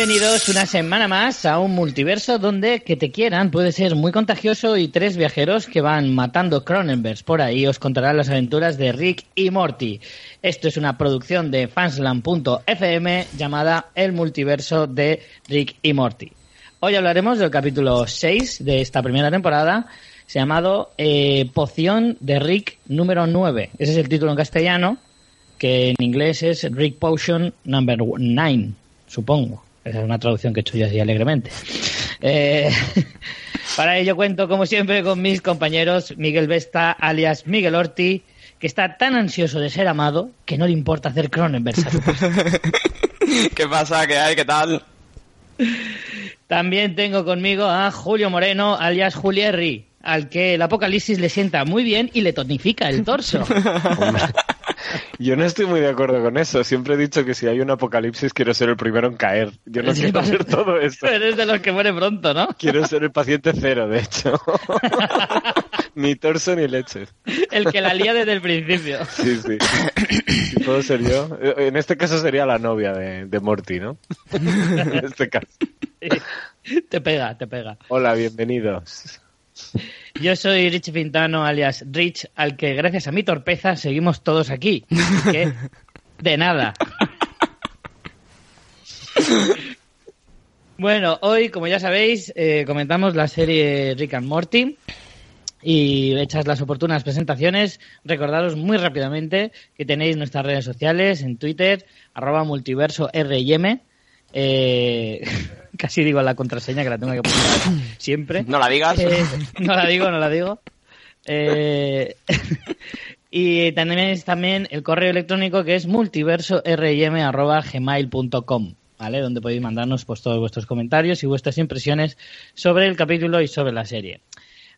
Bienvenidos una semana más a un multiverso donde que te quieran puede ser muy contagioso y tres viajeros que van matando Cronenbergs por ahí os contarán las aventuras de Rick y Morty. Esto es una producción de fansland.fm llamada El multiverso de Rick y Morty. Hoy hablaremos del capítulo 6 de esta primera temporada, se llamado eh, Poción de Rick número 9. Ese es el título en castellano, que en inglés es Rick Potion number 9, supongo. Esa es una traducción que he hecho yo así alegremente. Eh, para ello cuento, como siempre, con mis compañeros Miguel Vesta, alias Miguel Orti, que está tan ansioso de ser amado que no le importa hacer Cronenberg. ¿Qué pasa? ¿Qué hay? ¿Qué tal? También tengo conmigo a Julio Moreno, alias Julierri, al que el apocalipsis le sienta muy bien y le tonifica el torso. Yo no estoy muy de acuerdo con eso. Siempre he dicho que si hay un apocalipsis quiero ser el primero en caer. Yo no Sí, quiero ser todo esto. Eres de los que muere pronto, ¿no? Quiero ser el paciente cero, de hecho. ni torso ni leches. El que la lía desde el principio. Sí, sí. Si puedo ser yo. En este caso sería la novia de, de Morty, ¿no? en este caso. Te pega, te pega. Hola, bienvenidos. Yo soy Rich Fintano, alias Rich, al que gracias a mi torpeza seguimos todos aquí. De nada. Bueno, hoy, como ya sabéis, eh, comentamos la serie Rick and Morty. Y hechas las oportunas presentaciones, recordaros muy rápidamente que tenéis nuestras redes sociales en Twitter, arroba multiverso RM. Eh, casi digo la contraseña que la tengo que poner siempre. No la digas. Eh, no la digo, no la digo. Eh, y tenéis también el correo electrónico que es multiversorm.gmail.com, ¿vale? Donde podéis mandarnos pues, todos vuestros comentarios y vuestras impresiones sobre el capítulo y sobre la serie.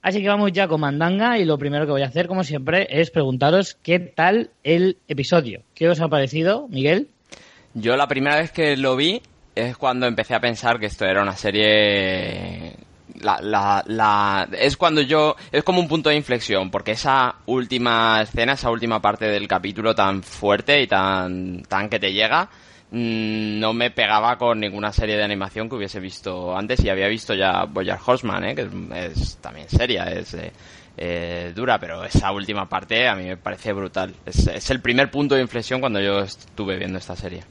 Así que vamos ya con Mandanga y lo primero que voy a hacer, como siempre, es preguntaros qué tal el episodio. ¿Qué os ha parecido, Miguel? Yo la primera vez que lo vi es cuando empecé a pensar que esto era una serie... La, la, la... Es cuando yo... Es como un punto de inflexión, porque esa última escena, esa última parte del capítulo tan fuerte y tan, tan que te llega, mm, no me pegaba con ninguna serie de animación que hubiese visto antes y había visto ya Boyer Horseman, ¿eh? que es, es también seria, es eh, eh, dura, pero esa última parte a mí me parece brutal. Es el primer punto de inflexión cuando yo estuve viendo esta serie.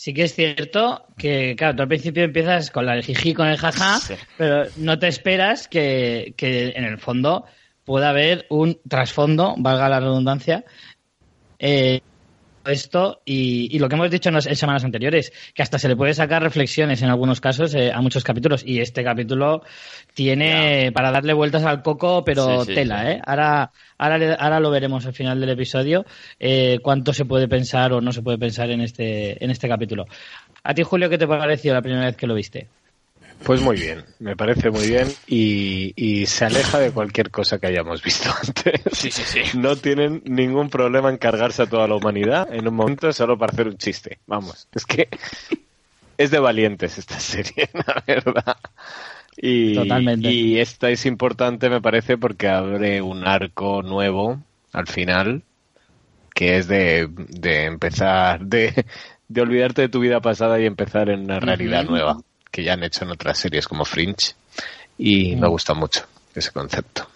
Sí que es cierto que, claro, tú al principio empiezas con la del jiji, con el jaja, Sí. pero no te esperas que, que en el fondo pueda haber un trasfondo, valga la redundancia, eh, esto y, y lo que hemos dicho en, las- en semanas anteriores, que hasta se le puede sacar reflexiones en algunos casos eh, a muchos capítulos y este capítulo tiene para darle vueltas al coco, pero Sí, sí, tela, sí. ¿eh? Ahora, ahora, ahora lo veremos al final del episodio, eh, cuánto se puede pensar o no se puede pensar en este, en este capítulo. ¿A ti, Julio, qué te pareció la primera vez que lo viste? Pues muy bien, me parece muy bien y, y se aleja de cualquier cosa que hayamos visto antes. Sí, sí, sí. No tienen ningún problema en cargarse a toda la humanidad en un momento solo para hacer un chiste. Vamos, es que es de valientes esta serie, la verdad. Y, Totalmente. y esta es importante, me parece, porque abre un arco nuevo al final, que es de, de empezar, de, de olvidarte de tu vida pasada y empezar en una realidad nueva, que ya han hecho en otras series como Fringe. Y me gusta mucho ese concepto.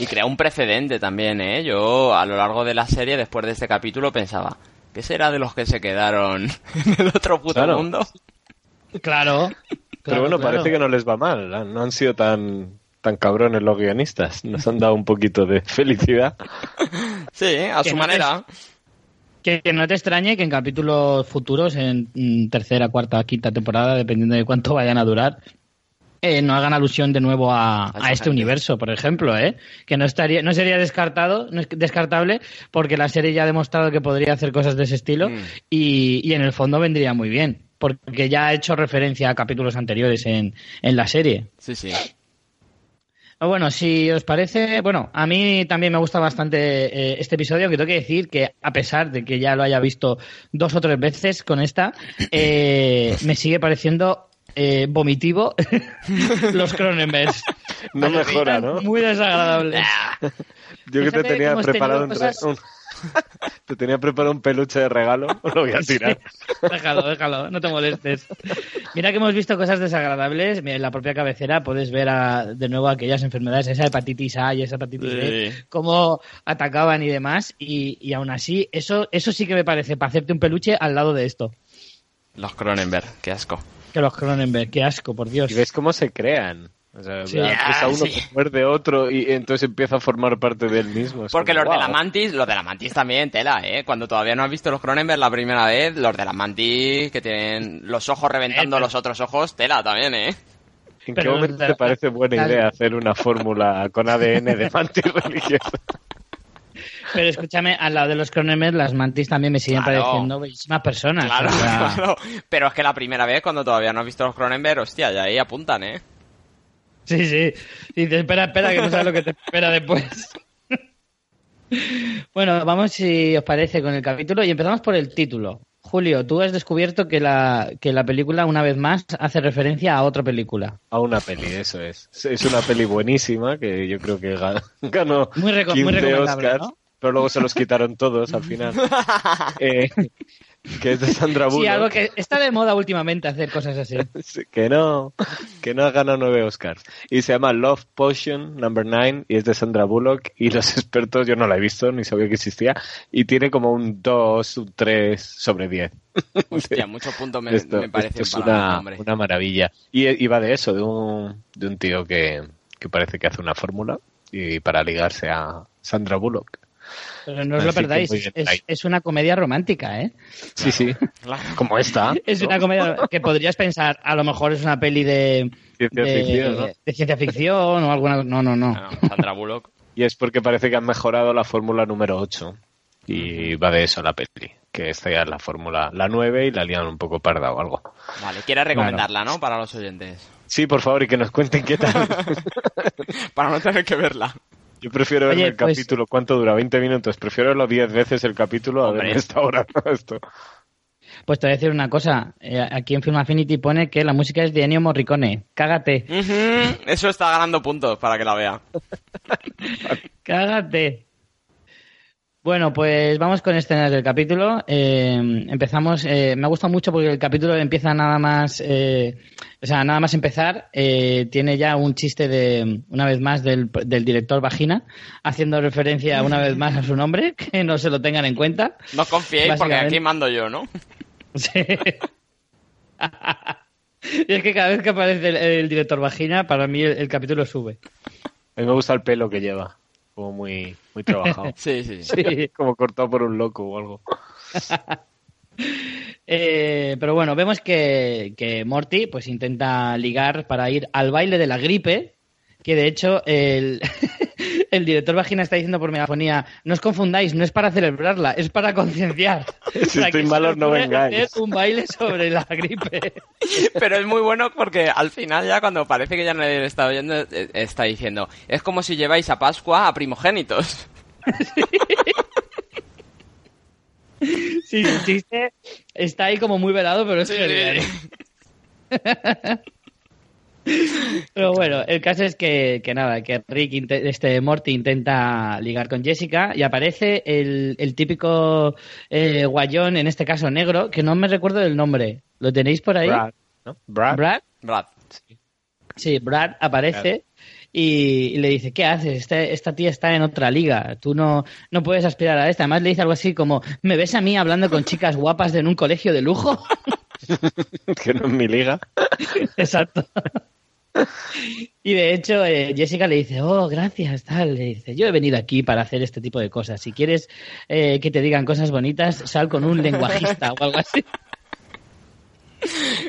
Y crea un precedente también, ¿eh? Yo a lo largo de la serie, después de este capítulo, pensaba, ¿qué será de los que se quedaron en el otro puto Claro. mundo? Claro. Pero bueno, parece que no les va mal. No han sido tan, tan cabrones los guionistas. Nos han dado un poquito de felicidad. Sí, a su no manera. Que, que no te extrañe que en capítulos futuros, en mm, tercera, cuarta, quinta temporada, dependiendo de cuánto vayan a durar, eh, no hagan alusión de nuevo a, a este universo, por ejemplo, ¿eh? Que no estaría, no sería descartado, no es descartable, porque la serie ya ha demostrado que podría hacer cosas de ese estilo Mm. y, y en el fondo vendría muy bien, porque ya ha hecho referencia a capítulos anteriores en, en la serie. Sí, sí. Ah, Bueno, si os parece, bueno, a mí también me gusta bastante eh, este episodio, que tengo que decir que a pesar de que ya lo haya visto dos o tres veces con esta, eh, me sigue pareciendo eh, vomitivo los Cronenbergs. No Me mejora, ¿no? Muy desagradables. Yo que te tenía preparado un, te tenía preparado un peluche de regalo, lo voy a tirar. déjalo, déjalo, no te molestes. Mira que hemos visto cosas desagradables. En la propia cabecera puedes ver de nuevo aquellas enfermedades, esa hepatitis A y esa hepatitis B, cómo atacaban y demás. Y, y aún así, eso, eso sí que me parece para hacerte un peluche al lado de esto. Los Cronenberg, qué asco. Que los Cronenberg, qué asco, por Dios. Y ves cómo se crean. O sea, a uno que muerde otro y entonces empieza a formar parte del mismo. Porque los de la Mantis, los de la Mantis también, tela, ¿eh? Cuando todavía no has visto los Cronenberg la primera vez, los de la Mantis que tienen los ojos reventando los otros ojos, tela también, ¿eh? ¿En qué momento te parece buena idea hacer una fórmula con ADN de mantis religiosa? Pero escúchame, al lado de los Cronenberg, las mantis también me siguen pareciendo bellísimas personas. Claro, claro, Pero es que la primera vez, cuando todavía no has visto los Cronenberg, hostia, ya ahí apuntan, ¿eh? Sí, sí. Dice, espera, espera, que no sabes lo que te espera después. bueno, vamos, si os parece, con el capítulo y empezamos por el título. Julio, tú has descubierto que la, que la película, una vez más, hace referencia a otra película. A una peli, eso es. Es una peli buenísima que yo creo que ganó, muy, 15 Oscars pero luego se los quitaron todos al final. Eh, que es de Sandra Bullock. Sí, algo que está de moda últimamente hacer cosas así. que no, que no ha ganado nueve Oscars. Y se llama Love Potion Number 9 y es de Sandra Bullock y los expertos, yo no la he visto, ni sabía que existía, y tiene como un 2, un 3 sobre 10. Hostia, muchos puntos me, me parece es una, una, maravilla. Y, va de eso, de un, de un tío que, que parece que hace una fórmula y para ligarse a Sandra Bullock. Pero no os lo perdáis, es, una comedia romántica, ¿eh? Sí, sí, como esta. Es una comedia que podrías pensar, a lo mejor es una peli de ciencia, ficción, ¿no? de ciencia ficción o alguna... No, no, no. Sandra Bullock. Y es porque parece que han mejorado la fórmula número 8 y va de eso la peli, que esta ya es la fórmula, la 9 y la lian un poco parda o algo. Vale, quieres recomendarla, ¿no? Para los oyentes. Sí, por favor, y que nos cuenten qué tal. Para no tener que verla. Yo prefiero ver el pues- capítulo. ¿Cuánto dura? ¿20 minutos? Prefiero verlo 10 veces el capítulo a ver esta hora. Esto. Pues te voy a decir una cosa. Eh, aquí en Film Affinity pone que la música es de Ennio Morricone. Cágate. Eso está ganando puntos para que la vea. Cágate. Bueno, pues vamos con escenas del capítulo. Eh, empezamos. Eh, me ha gustado mucho porque el capítulo empieza nada más. Eh, o sea, nada más empezar, tiene ya un chiste de, una vez más, del, director Vagina, haciendo referencia una vez más a su nombre, que no se lo tengan en cuenta. No confiéis porque aquí mando yo, ¿no? Sí. y es que cada vez que aparece el, director Vagina, para mí el capítulo sube. A mí me gusta el pelo que lleva como muy, muy trabajado. sí, sí, sí. como cortado por un loco o algo. Eh, pero bueno, vemos que, que, Morty pues intenta ligar para ir al baile de la gripe, que de hecho el, el director Vagina está diciendo por megafonía, no os confundáis, no es para celebrarla, es para concienciar. Si estoy malo, no vengáis. un baile sobre la gripe. Pero es muy bueno porque al final ya cuando parece que ya nadie le está oyendo, eh, está diciendo, es como si lleváis a Pascua a primogénitos. Sí, el chiste está ahí como muy velado, pero es que... Pero bueno, el caso es que, nada, que Rick, este Morty intenta ligar con Jessica y aparece el, típico eh, guayón, en este caso negro, que no me recuerdo del nombre. ¿Lo tenéis por ahí? Brad. Brad. Brad. Sí. Brad aparece. Y, le dice, ¿qué haces? Esta, esta, tía está en otra liga, tú no, no puedes aspirar a esta. Además le dice algo así como, ¿me ves a mí hablando con chicas guapas en un colegio de lujo? que no es mi liga. Exacto. Y de hecho, eh, Jessica le dice, oh, gracias, tal. Le dice, yo he venido aquí para hacer este tipo de cosas. Si quieres eh, que te digan cosas bonitas, sal con un lenguajista o algo así.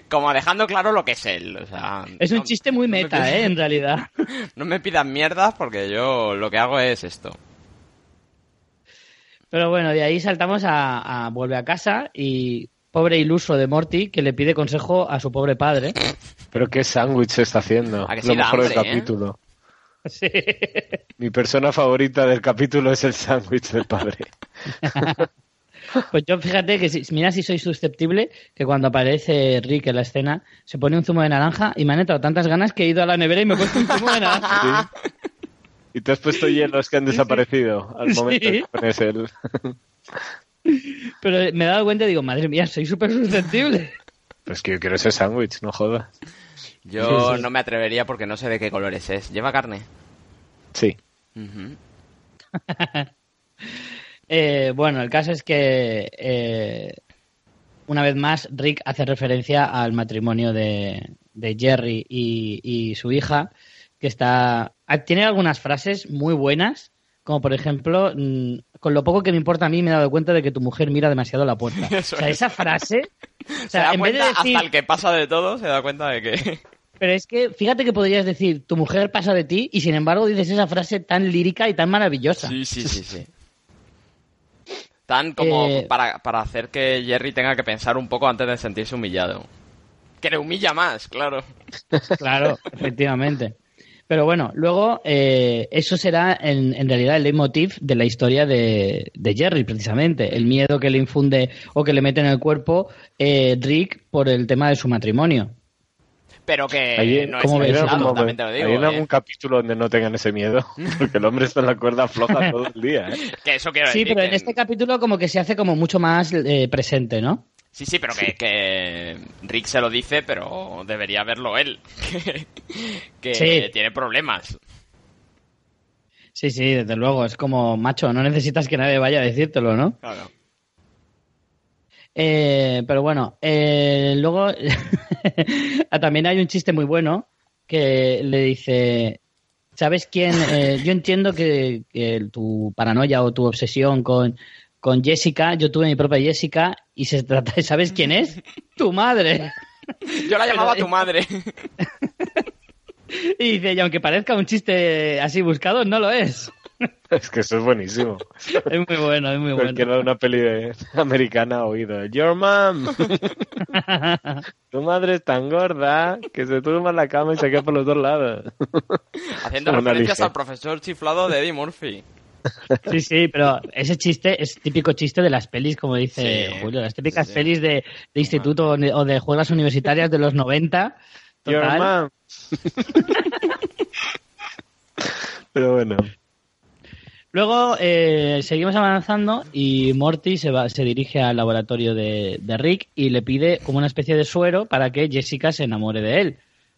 Como dejando claro lo que es él. es un chiste muy meta, eh, en realidad. No me pidan mierdas porque yo lo que hago es esto. Pero bueno, de ahí saltamos a, a Vuelve a casa y pobre iluso de Morty que le pide consejo a su pobre padre. Pero qué sándwich está haciendo. Lo mejor del ¿eh? capítulo. Sí. Mi persona favorita del capítulo es el sándwich del padre. Pues yo fíjate que si, mira si soy susceptible que cuando aparece Rick en la escena se pone un zumo de naranja y me han entrado tantas ganas que he ido a la nevera y me he puesto un zumo de naranja. Y te has puesto hielos que han desaparecido al momento que pones el... Pero me he dado cuenta y digo, madre mía, soy súper susceptible. Pues que yo quiero ese sándwich, no jodas. Yo no me atrevería porque no sé de qué colores es. ¿Lleva carne? Sí. Eh, bueno, el caso es que eh, una vez más Rick hace referencia al matrimonio de, de Jerry y, y su hija, que está ah, tiene algunas frases muy buenas, como por ejemplo, mm, con lo poco que me importa a mí me he dado cuenta de que tu mujer mira demasiado la puerta. Eso o sea, es. esa frase, o Se sea, da en vez de decir, hasta el que pasa de todo se da cuenta de que... pero es que fíjate que podrías decir tu mujer pasa de ti y sin embargo dices esa frase tan lírica y tan maravillosa. Sí, sí, sí, sí. Tan como Eh, para, para hacer que Jerry tenga que pensar un poco antes de sentirse humillado. Que le humilla más, claro. Claro, efectivamente. Pero bueno, luego eh, eso será en, en realidad el leitmotiv de la historia de, de Jerry, precisamente. El miedo que le infunde o que le mete en el cuerpo eh, Rick por el tema de su matrimonio. Pero que Ahí- no es ¿cómo ves? lo digo. ¿Hay en ¿eh? algún capítulo donde no tengan ese miedo? Porque el hombre está en la cuerda floja todo el día, ¿eh? Que eso quiero Sí, decir. pero en este capítulo como que se hace como mucho más eh, presente, ¿no? Sí, sí, pero que, que Rick se lo dice, pero debería verlo él. Que, que Sí. tiene problemas. Sí, sí, desde luego. Es como, macho, no necesitas que nadie vaya a decírtelo, ¿no? Claro. Eh, pero bueno, eh, luego también hay un chiste muy bueno que le dice, ¿sabes quién? Eh, yo entiendo que, que tu paranoia o tu obsesión con, con Jessica, yo tuve mi propia Jessica y se trata de, ¿sabes quién es? Tu madre. Yo la llamaba Pero- tu madre. Y dice, y aunque parezca un chiste así buscado, no lo es. Es que eso es buenísimo. Es muy bueno, es muy Cualquiera bueno. de una peli de- americana oído. Your mom. tu madre es tan gorda que se tumba en la cama y se queda por los dos lados. Haciendo Una referencias al profesor chiflado de Eddie Murphy. Sí, sí, pero ese chiste es típico chiste de las pelis, como dice Sí, Julio, las típicas sí. pelis de, de instituto o de- o de juegas universitarias de los 90. Your Total. Pero bueno. Luego eh, seguimos avanzando y Morty se, va, se dirige al laboratorio de, de Rick y le pide como una especie de suero para que Jessica se enamore de él.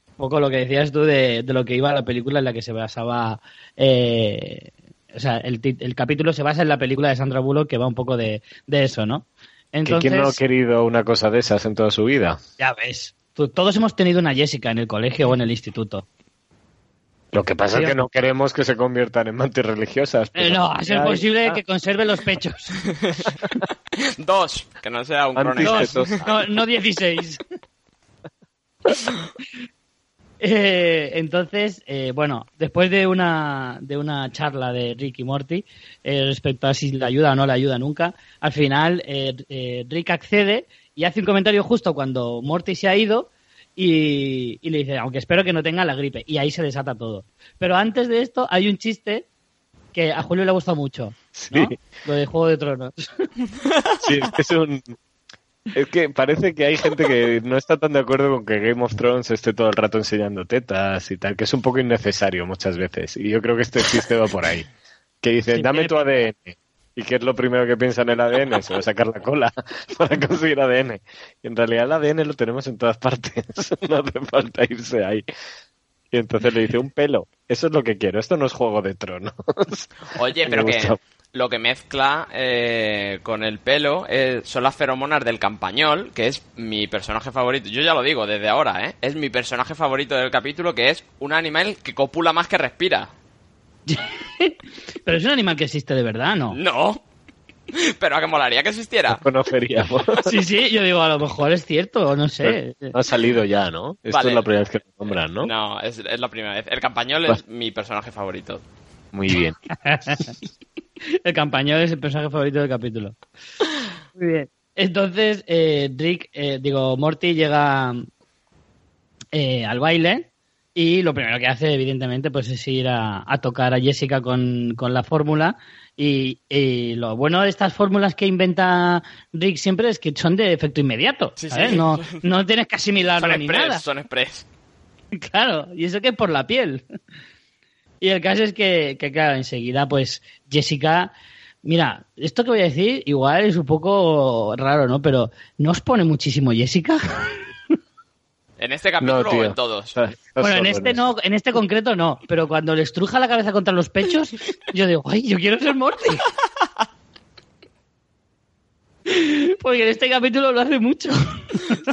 Un poco lo que decías tú de, de lo que iba a la película en la que se basaba. eh, o sea, el, el capítulo se basa en la película de Sandra Bullock que va un poco de, de eso, ¿no? ¿Que Entonces, ¿Quién no ha querido una cosa de esas en toda su vida? ya ves, todos hemos tenido una Jessica en el colegio o en el instituto. Lo que pasa Sí, es que no queremos que se conviertan en mantis religiosas. Eh, pero no, a ser posible que conserve los pechos. Dos, que no sea un Dos, no, no 16. Eh, entonces, eh, bueno, después de una, de una charla de Rick y Morty eh, respecto a si le ayuda o no le ayuda nunca, al final eh, eh, Rick accede y hace un comentario justo cuando Morty se ha ido y, y le dice, aunque espero que no tenga la gripe, y ahí se desata todo. Pero antes de esto hay un chiste que a Julio le ha gustado mucho, ¿no? Sí. Lo de Juego de Tronos. Sí, es un... Es que parece que hay gente que no está tan de acuerdo con que Game of Thrones esté todo el rato enseñando tetas y tal, que es un poco innecesario muchas veces. Y yo creo que este chiste va por ahí. Que dice, Sí, dame tiene tu ADN. ¿Y qué es lo primero que piensa en el ADN? Se va a sacar la cola para conseguir ADN. Y en realidad el ADN lo tenemos en todas partes. No hace falta irse ahí. Y entonces le dice, un pelo. Eso es lo que quiero. Esto no es Juego de Tronos. Oye, pero que lo que mezcla eh, con el pelo eh, son las feromonas del campañol, que es mi personaje favorito. Yo ya lo digo desde ahora, ¿eh? Es mi personaje favorito del capítulo, que es un animal que copula más que respira. Pero es un animal que existe de verdad, ¿no? No. Pero a que molaría que existiera. Conoceríamos. Sí, sí, yo digo, a lo mejor es cierto, o no sé. Ha salido ya, ¿no? Esto Vale. es la primera vez que lo nombran, ¿no? No, es, es la primera vez. El campañol es mi personaje favorito. Muy bien. El campañón es el personaje favorito del capítulo. Muy bien. Entonces, eh, Rick, eh, digo, Morty llega eh, al baile y lo primero que hace, evidentemente, pues es ir a, a tocar a Jessica con, con la fórmula. Y, y lo bueno de estas fórmulas que inventa Rick siempre es que son de efecto inmediato. Sí, ¿sabes? sí. No, no tienes que asimilarlo Son ni express, nada. son express. Claro, y eso que es por la piel. Y el caso es que, que, claro, enseguida, pues Jessica Mira, esto que voy a decir igual es un poco raro, ¿no? Pero ¿no os pone muchísimo Jessica? ¿En este capítulo No, o en todos? Bueno, en este no, en este concreto no, pero cuando le estruja la cabeza contra los pechos, yo digo, ay, yo quiero ser Morty. Porque en este capítulo lo hace mucho.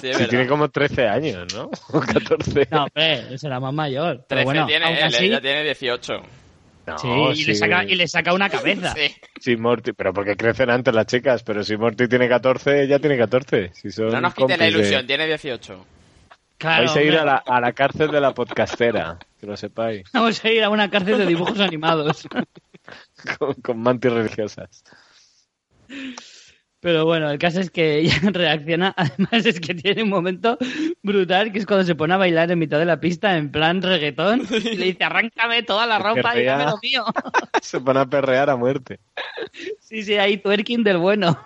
Sí, Sí, tiene como 13 años, ¿no? O 14. No, hombre, será más mayor. Pero 13 bueno, tiene él, así, ella tiene 18. No, sí, y, le sí. saca, y le saca una cabeza. Sí. Sí, Morty, pero porque crecen antes las chicas, pero si Morty tiene 14, ella tiene 14. Si son No nos quite la de- ilusión, tiene 18. Claro, Vais a ir a la, a la cárcel de la podcastera, que lo sepáis, Vamos a ir a una cárcel de dibujos animados. con, con mantis religiosas. Pero bueno, el caso es que ella reacciona. Además, es que tiene un momento brutal que es cuando se pone a bailar en mitad de la pista en plan reggaetón y le dice: Arráncame toda la ropa y Perrea. dame lo mío. Se pone a perrear a muerte. Sí, sí, ahí twerking del bueno.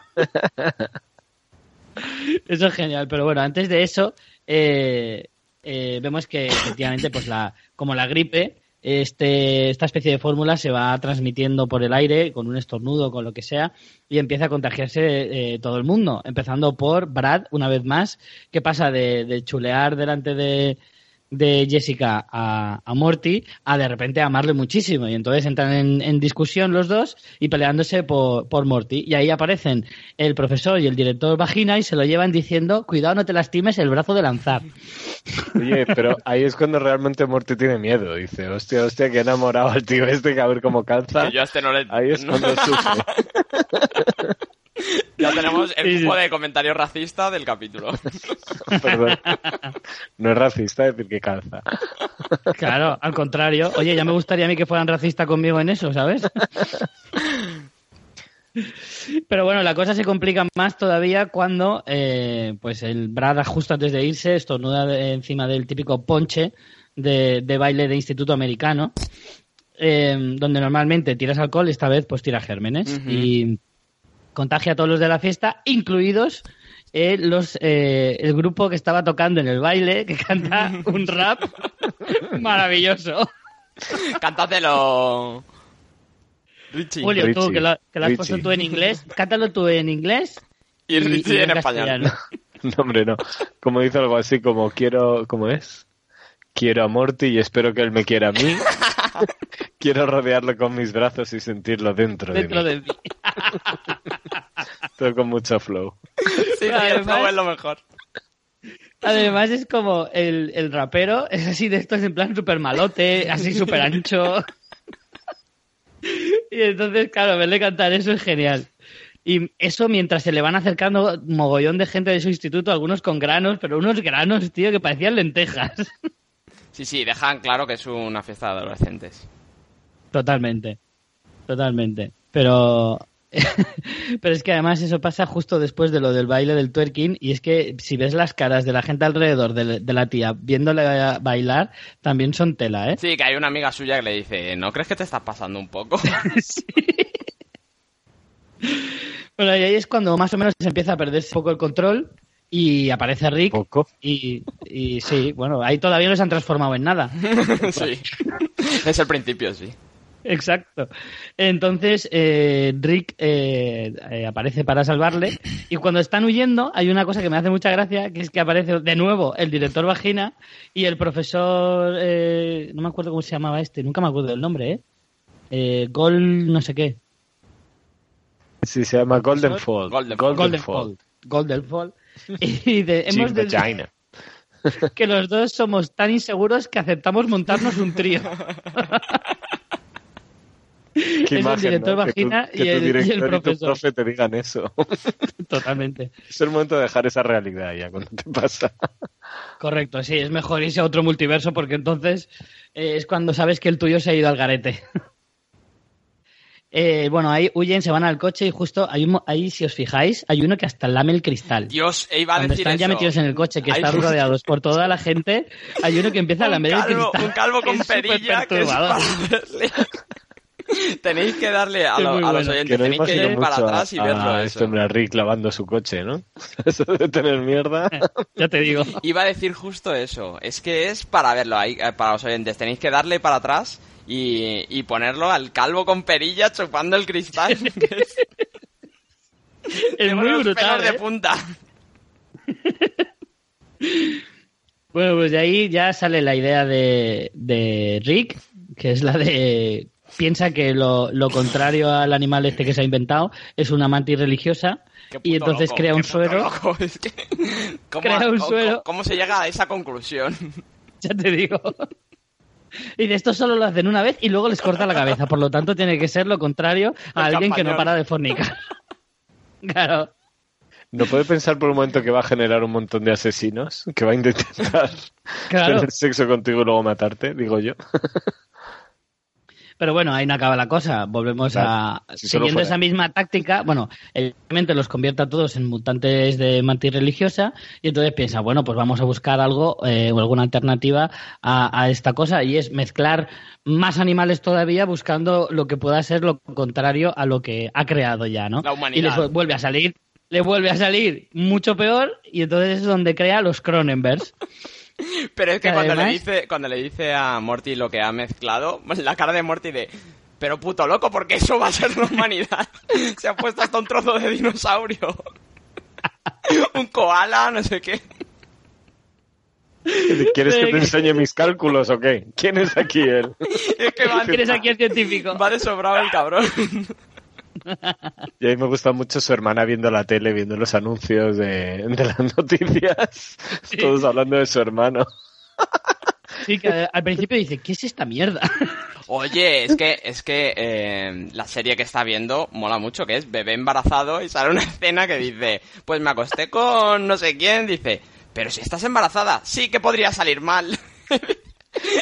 Eso es genial, pero bueno, antes de eso, eh, eh, vemos que efectivamente, pues la, como la gripe, este, esta especie de fórmula se va transmitiendo por el aire con un estornudo, con lo que sea, y empieza a contagiarse eh, todo el mundo, empezando por Brad, una vez más, que pasa de, de chulear delante de, de Jessica a, a Morty a de repente amarle muchísimo y entonces entran en, en discusión los dos y peleándose por, por Morty y ahí aparecen el profesor y el director Vagina y se lo llevan diciendo cuidado no te lastimes el brazo de lanzar Oye, pero ahí es cuando realmente Morty tiene miedo. Dice, hostia, hostia, que he enamorado al tío este, que a ver cómo calza. Que yo a este no le... Ahí es cuando sufre. Ya tenemos el grupo de comentarios racista del capítulo. Perdón. No es racista decir que calza. claro al contrario oye ya me gustaría a mí que fueran racistas conmigo en eso ¿sabes? Pero bueno, la cosa se complica más todavía cuando eh, pues el Brad justo antes de irse estornuda de- encima del típico ponche de, de baile de instituto americano, eh, donde normalmente tiras alcohol y esta vez pues tira gérmenes Ujú. y contagia a todos los de la fiesta, incluidos eh, los eh, el grupo que estaba tocando en el baile, que canta un rap maravilloso. Cántatelo. Richie. Julio, tú Richie, que lo, que lo has puesto tú en inglés, cántalo tú en inglés Y Richie en español. No, hombre, no. Como dice algo así como quiero, ¿cómo es? Quiero a Morty y espero que él me quiera a mí. quiero rodearlo con mis brazos y sentirlo dentro, dentro de mí. de mí. Todo con mucho flow. Sí, Además- flow es lo mejor. Además es como el, el rapero, es así de estos en plan super malote, así súper ancho. Y entonces, claro, verle cantar eso es genial. Y eso mientras se le van acercando mogollón de gente de su instituto, algunos con granos, pero unos granos, tío, que parecían lentejas. Sí, sí, dejan claro que es una fiesta de adolescentes. Totalmente. Totalmente. Pero. Pero es que además eso pasa justo después de lo del baile del twerking y es que si ves las caras de la gente alrededor de, de la tía viéndole bailar, también son tela, ¿eh? Sí, que hay una amiga suya que le dice, ¿no crees que te estás pasando un poco? Sí. Bueno, y ahí es cuando más o menos se empieza a perder un poco el control y aparece Rick Poco. y, y sí, bueno, ahí todavía no se han transformado en nada. sí. Es el principio, sí. Exacto. Entonces, eh, Rick eh, eh, aparece para salvarle y cuando están huyendo hay una cosa que me hace mucha gracia, que es que aparece de nuevo el director Vagina y el profesor, eh, no me acuerdo cómo se llamaba este, nunca me acuerdo del nombre, ¿eh? eh Gol no sé qué. Sí, se llama Golden Fall. Golden Golden Fall. Golden Fall. Y de- hemos de Vagina. que los dos somos tan inseguros que aceptamos montarnos un trío. Qué Es el imagen, director ¿no? Que tu- Vagina que y el- y el director y tu profesor. profe te digan eso. Totalmente. es el momento de dejar esa realidad ya cuando te pasa. Correcto, sí, es mejor irse a otro multiverso porque entonces eh, es cuando sabes que el tuyo se ha ido al garete. Eh, bueno, ahí huyen, se van al coche y justo hay un mo- ahí, si os fijáis, hay uno que hasta lame el cristal. Dios, iba a Cuando decir están ya eso. metidos en el coche, que Hay están rodeados por toda la gente, hay uno que empieza a lamer el cristal. un calvo con perilla que es para tenéis que darle a, lo- los bueno. oyentes, nos tenéis hemos que ir para atrás y a- verlo a eso. este hombre, Rick lavando su coche, ¿no? Eso de tener mierda. Ya te digo. Iba a decir justo eso. Es que es para verlo ahí, eh, para los oyentes. Tenéis que darle para atrás y, y ponerlo al calvo con perilla chupando el cristal. que es- muy brutal. pelos de ¿eh? punta. Bueno, pues de ahí ya sale la idea de, de Rick, que es la de piensa que lo, lo contrario al animal este que se ha inventado es una mantis religiosa y entonces loco, crea un suero. Es que, ¿cómo, Crea un cómo- suero. ¿Cómo se llega a esa conclusión? Ya te digo. Y de esto solo lo hacen una vez y luego les corta la cabeza. Por lo tanto, tiene que ser lo contrario a El alguien que no para de fornicar. Claro. ¿No puede pensar por un momento que va a generar un montón de asesinos? Que va a intentar Claro. tener sexo contigo y luego matarte, digo yo. Pero bueno, ahí no acaba la cosa. Volvemos Claro, a. si siguiendo esa misma táctica, bueno, evidentemente los convierte a todos en mutantes de mantis religiosa y entonces piensa, bueno, pues vamos a buscar algo eh, o alguna alternativa a, a esta cosa y es mezclar más animales todavía buscando lo que pueda ser lo contrario a lo que ha creado ya, ¿no? La Y humanidad. les vuelve a salir. Le vuelve a salir mucho peor y entonces es donde crea los Cronenbergs. Pero es que Que cuando le, dice, cuando le dice a Morty lo que ha mezclado, la cara de Morty de... Pero puto loco, porque eso va a ser la humanidad. Se ha puesto hasta un trozo de dinosaurio. un koala, no sé qué. ¿Quieres que te enseñe mis cálculos o qué? ¿Quién es aquí él? Es que va, ¿Quién es aquí el científico? va de sobrado el cabrón. Y a mí me gusta mucho su hermana viendo la tele, viendo los anuncios de, de las noticias. Todos hablando de su hermano. Sí, que al principio dice, ¿qué es esta mierda? Oye, es que, es que eh, la serie que está viendo mola mucho, que es bebé embarazado y sale una escena que dice, pues me acosté con no sé quién, dice, pero si estás embarazada, sí que podría salir mal.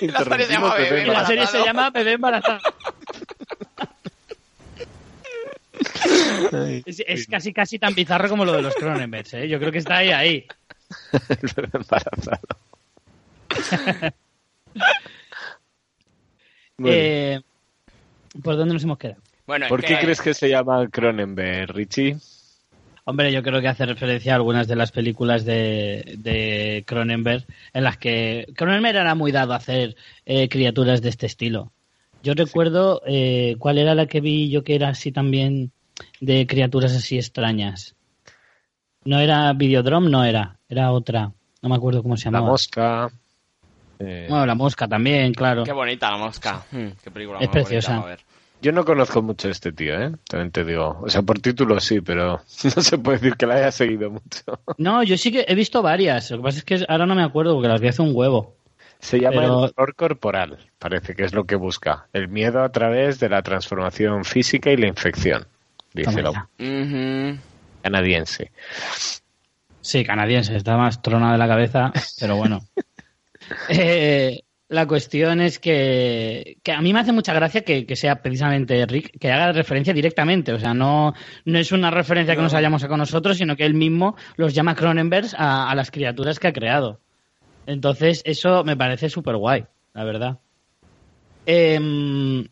Y la serie se llama Bebé la serie se llama Bebé embarazado. Es, es casi casi tan bizarro como lo de los Cronenbergs, ¿eh? Yo creo que está ahí, ahí. El bebé embarazado. Bueno, Eh, ¿Por dónde nos hemos quedado? Bueno, ¿Por qué que- crees que se llama Cronenberg, Richie? Hombre, yo creo que hace referencia a algunas de las películas de, de Cronenberg en las que Cronenberg era muy dado a hacer eh, criaturas de este estilo. Yo recuerdo eh, cuál era la que vi yo que era así también de criaturas así extrañas. No era Videodrome, no era, era otra. No me acuerdo cómo se La llamaba. mosca. eh, Bueno, la mosca también, claro. Qué bonita la mosca. Hmm, qué película Es más bonita preciosa. para ver. Yo no conozco mucho a este tío, ¿eh? También te digo. O sea, por título sí, pero no se puede decir que la haya seguido mucho. No, yo sí que he visto varias. Lo que pasa es que ahora no me acuerdo porque las vi hace un huevo. Se llama Pero- el horror corporal, parece que es lo que busca. El miedo a través de la transformación física y la infección, dice la canadiense. Sí, canadiense, está más trona de la cabeza, pero bueno. Eh, la cuestión es que, que a mí me hace mucha gracia que, que sea precisamente Rick que haga referencia directamente. O sea, no, no es una referencia que nos hayamos sacado nosotros, sino que él mismo los llama Cronenbergs a, a las criaturas que ha creado. Entonces, eso me parece súper guay, la verdad. Em,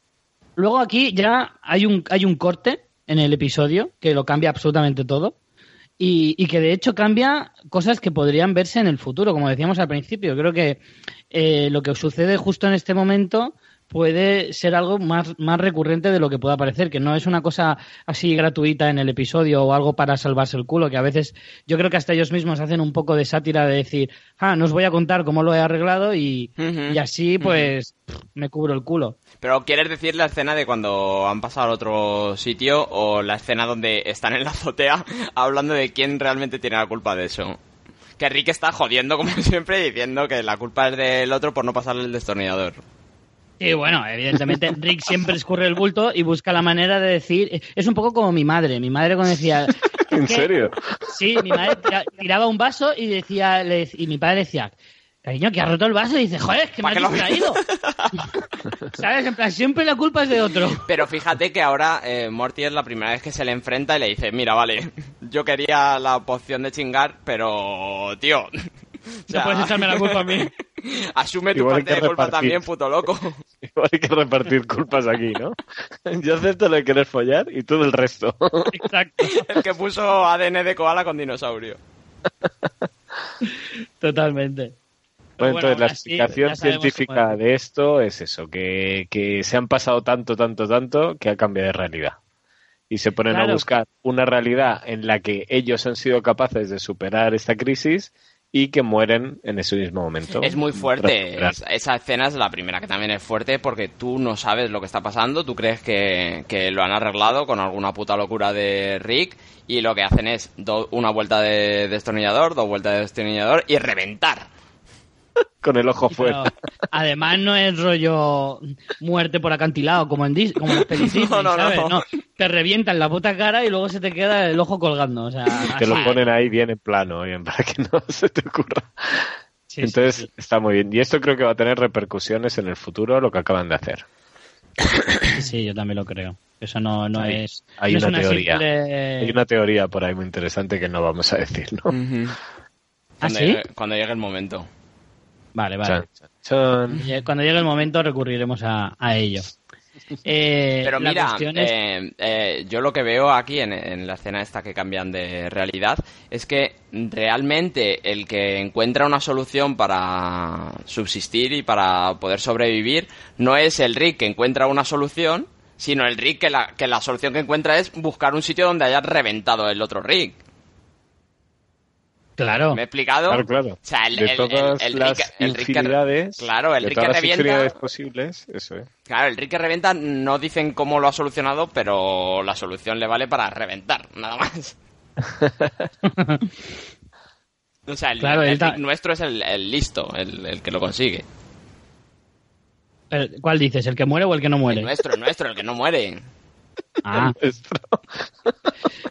luego aquí ya hay un, hay un corte en el episodio que lo cambia absolutamente todo. Y, y que de hecho cambia cosas que podrían verse en el futuro, como decíamos al principio. Creo que eh, lo que sucede justo en este momento puede ser algo más, más recurrente de lo que pueda parecer, que no es una cosa así gratuita en el episodio o algo para salvarse el culo, que a veces yo creo que hasta ellos mismos hacen un poco de sátira de decir, ah, no os voy a contar cómo lo he arreglado y, y así pues me cubro el culo. Pero ¿quieres decir la escena de cuando han pasado al otro sitio o la escena donde están en la azotea hablando de quién realmente tiene la culpa de eso? Que Rick está jodiendo como siempre diciendo que la culpa es del otro por no pasarle el destornillador. Sí, bueno, evidentemente Rick siempre escurre el bulto y busca la manera de decir. Es un poco como mi madre. Mi madre cuando decía. ¿En ¿qué? serio? Sí, mi madre tira- tiraba un vaso y decía le- y mi padre decía, cariño, que ha roto el vaso y dice, joder, que me ¿Pa' has qué lo- distraído. ¿Sabes? En plan, siempre la culpa es de otro. Pero fíjate que ahora eh, Morty es la primera vez que se le enfrenta y le dice, mira, vale, yo quería la poción de chingar, pero, tío... o No puedes echarme la culpa a mí. Asume tu Igual parte de culpa también, puto loco. Igual hay que repartir culpas aquí, ¿no? Yo acepto lo de querer follar y todo el resto. Exacto. El que puso ADN de koala con dinosaurio. Totalmente. Bueno, Bueno, entonces la explicación científica es. de esto es eso, que, que se han pasado tanto, tanto, tanto que ha cambiado de realidad. Y se ponen a buscar una realidad en la que ellos han sido capaces de superar esta crisis y que mueren en ese mismo momento. Es muy fuerte. Es- esa escena es la primera que también es fuerte porque tú no sabes lo que está pasando. Tú crees que, que lo han arreglado con alguna puta locura de Rick y lo que hacen es do- una vuelta de destornillador, dos vueltas de destornillador y reventar. Con el ojo Pero, fuera. además no es rollo muerte por acantilado como en Dis como en las pelis Disney, No, no, no, ¿sabes? no. te revientan la puta cara y luego se te queda el ojo colgando, o sea, Te lo ponen ahí bien en plano, bien, para que no se te ocurra. Sí, Entonces sí. está muy bien. Y esto creo que va a tener repercusiones en el futuro, lo que acaban de hacer. Sí, yo también lo creo. Eso no, no Hay- es. hay no es una teoría. simple- Hay una teoría por ahí muy interesante que no vamos a decir, ¿no? ¿Ah, Cuando, sí? llegue, cuando llegue el momento. Vale, vale. Lle- Cuando llegue el momento recurriremos a, a ello. Eh, Pero la mira, cuestión es- eh, eh, yo lo que veo aquí en, en la escena esta que cambian de realidad es que realmente el que encuentra una solución para subsistir y para poder sobrevivir no es el Rick que encuentra una solución, sino el Rick que la, que la solución que encuentra es buscar un sitio donde haya reventado el otro Rick. Claro. ¿Me he explicado? Claro, claro. O sea, el, de el- todas el- el las Rick, el Rick que- infinidades, claro, el de Rick todas que las revienta, infinidades posibles, eso es. Claro, el Rick que revienta no dicen cómo lo ha solucionado, pero la solución le vale para reventar, nada más. o sea, el, Claro, el él ta- Rick nuestro es el, el listo, el, el que lo consigue. ¿Cuál dices? ¿El que muere o el que no El muere? nuestro, el nuestro, el que no muere. Ah.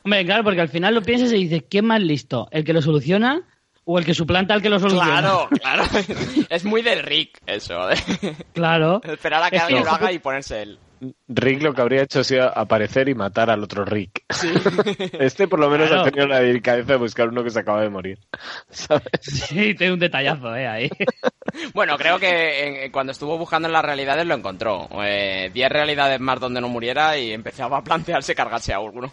Hombre, claro, porque al final lo piensas y dices, ¿quién más listo? ¿El que lo soluciona o el que suplanta al que lo soluciona? Claro, claro. es muy del Rick eso, de Claro. esperar a que alguien lo haga y ponerse él. Rick lo que habría hecho sido aparecer y matar al otro Rick. Este por lo menos Claro. ha tenido la delicadeza de buscar uno que se acaba de morir. ¿Sabes? Sí, tiene un detallazo, ¿eh? Ahí. Bueno, creo que cuando estuvo buscando en las realidades lo encontró. Eh, Diez realidades más donde no muriera y empezaba a plantearse cargarse a alguno.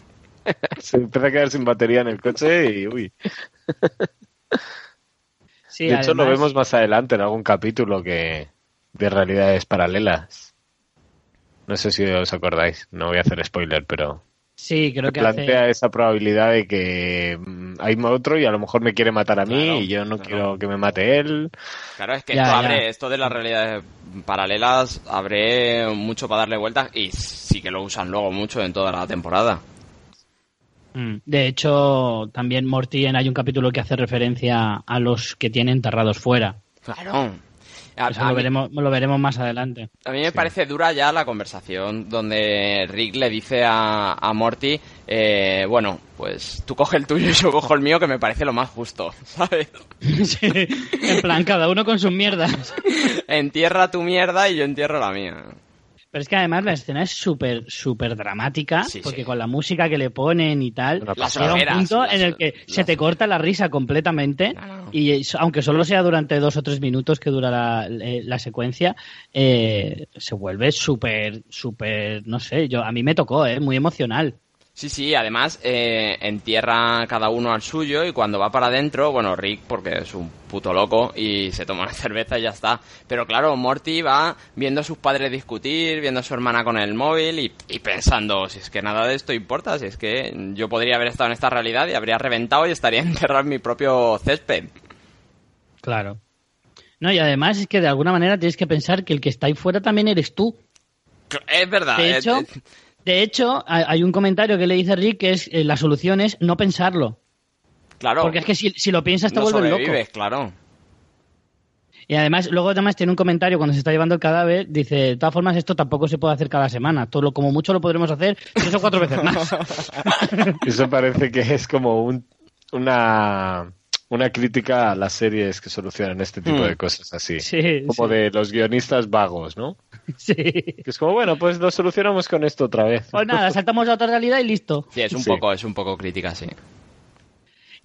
Se empieza a quedar sin batería en el coche y uy. Sí, de hecho, lo vemos más adelante en algún capítulo que de realidades paralelas. No sé si os acordáis, no voy a hacer spoiler, pero Sí, creo que plantea hace... esa probabilidad de que mm, hay otro y a lo mejor me quiere matar a mí Claro, y yo no claro. quiero que me mate él. Claro, es que Ya, esto ya. abre, esto de las realidades paralelas abre mucho para darle vueltas y sí que lo usan luego mucho en toda la temporada. Mm. De hecho, también Morty en hay un capítulo que hace referencia a los que tienen enterrados fuera. Claro. A, Eso a lo mí, veremos, lo veremos más adelante. a mí me parece dura ya la conversación donde Rick le dice a, a Morty, eh, bueno, pues tú coge el tuyo y yo cojo el mío, que me parece lo más justo, ¿sabes? Sí, en plan, cada uno con sus mierdas. Entierra tu mierda y yo entierro la mía. Pero es que además la escena es súper, súper dramática, Sí, porque sí. con la música que le ponen y tal, Las llega un punto las- en el que se te corta la risa completamente No, no. y aunque solo sea durante dos o tres minutos que dura la, la secuencia, eh, se vuelve súper, súper, no sé, yo a mí me tocó, eh, muy emocional. Sí, sí, además eh, entierra cada uno al suyo y cuando va para adentro, bueno, Rick porque es un puto loco y se toma una cerveza y ya está. Pero claro, Morty va viendo a sus padres discutir, viendo a su hermana con el móvil y, y pensando, si es que nada de esto importa, si es que yo podría haber estado en esta realidad y habría reventado y estaría enterrado en mi propio césped. Claro. No, y además es que de alguna manera tienes que pensar que el que está ahí fuera también eres tú. Es verdad. De eh, hecho, eh, de hecho, hay un comentario que le dice Rick que es eh, la solución es no pensarlo. claro. Porque es que si, si lo piensas te no vuelves loco. claro. Y además, luego además tiene un comentario cuando se está llevando el cadáver, dice, de todas formas esto tampoco se puede hacer cada semana, todo lo, como mucho lo podremos hacer tres o cuatro veces más. Eso parece que es como un, una, una crítica a las series que solucionan este tipo Hmm. de cosas así. Sí, como sí. de los guionistas vagos, ¿no? sí. Que es como, bueno, pues lo solucionamos con esto otra vez. Pues nada, saltamos a otra realidad y listo. Sí, es un Sí. poco, es un poco crítica, sí.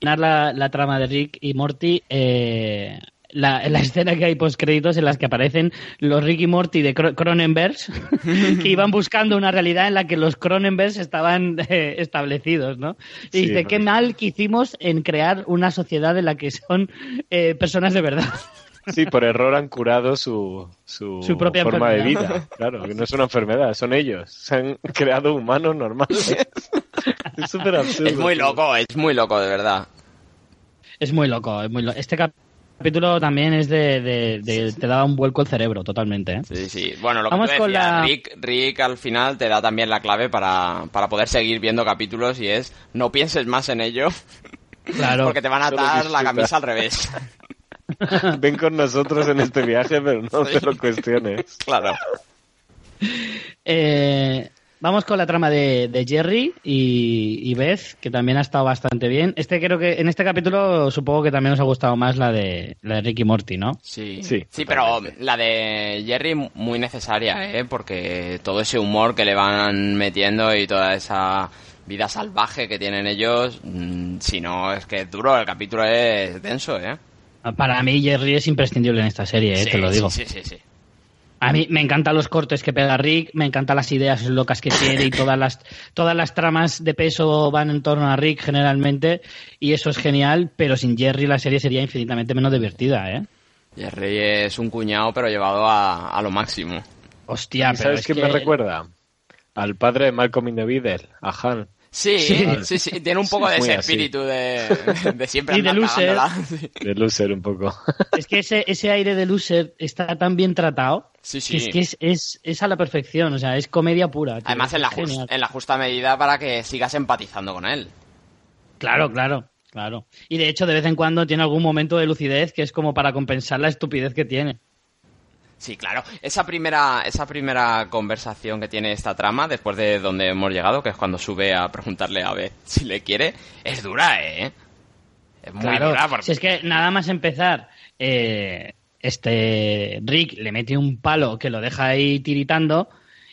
La, la trama de Rick y Morty, eh, la, la escena que hay post créditos en las que aparecen los Ricky Morty de Cro- Cronenbergs que iban buscando una realidad en la que los Cronenbergs estaban eh, establecidos, ¿no? Y Sí, dice, qué mal que hicimos en crear una sociedad en la que son eh, personas de verdad. Sí, por error han curado su, su, Su propia forma de vida. Claro, que no es una enfermedad, son ellos. Se han creado humanos normales. es súper absurdo. Es muy loco, es muy loco, de verdad. Es muy loco, es muy loco. Este cap- capítulo también es de, de- de- te da un vuelco el cerebro totalmente, ¿eh? Sí, sí. Bueno, lo que Vamos tú con decías, la- Rick, Rick al final te da también la clave para, para poder seguir viendo capítulos y es no pienses más en ello Claro. porque te van a atar la camisa al revés. Ven con nosotros en este viaje, pero no te lo cuestiones. claro. Eh, vamos con la trama de, de Jerry y, y Beth, que también ha estado bastante bien. Este creo que en este capítulo supongo que también os ha gustado más la de la de Ricky Morty, ¿no? Sí, Sí, sí, pero la de Jerry muy necesaria, ¿eh? Porque todo ese humor que le van metiendo y toda esa vida salvaje que tienen ellos, mm, si no, es que es duro, el capítulo es denso, ¿eh? Para mí Jerry es imprescindible en esta serie, eh, Sí, te lo sí, digo. Sí, sí, sí. A mí me encantan los cortes que pega Rick, me encantan las ideas locas que tiene y todas las, todas las tramas de peso van en torno a Rick generalmente y eso es genial, pero sin Jerry la serie sería infinitamente menos divertida, ¿eh? Jerry es un cuñado, pero llevado a, a lo máximo. Hostia, ¿Y pero ¿Sabes es qué que... me recuerda? Al padre de Malcolm in the Middle, a Han. Sí, sí, Sí. sí, tiene un poco de ese espíritu de, de siempre Y de loser. cagándola. De loser un poco. Es que ese, ese aire de loser está tan bien tratado Sí, que sí. es que es, es, es a la perfección, o sea, es comedia pura. tío, Además, en la, en la justa medida para que sigas empatizando con él. Claro, claro, claro. Y de hecho, de vez en cuando tiene algún momento de lucidez que es como para compensar la estupidez que tiene. Sí, claro. Esa primera, esa primera conversación que tiene esta trama, después de donde hemos llegado, que es cuando sube a preguntarle a Beth si le quiere, es dura, ¿eh? Es muy Claro, dura porque... si es que nada más empezar, eh, este Rick le mete un palo que lo deja ahí tiritando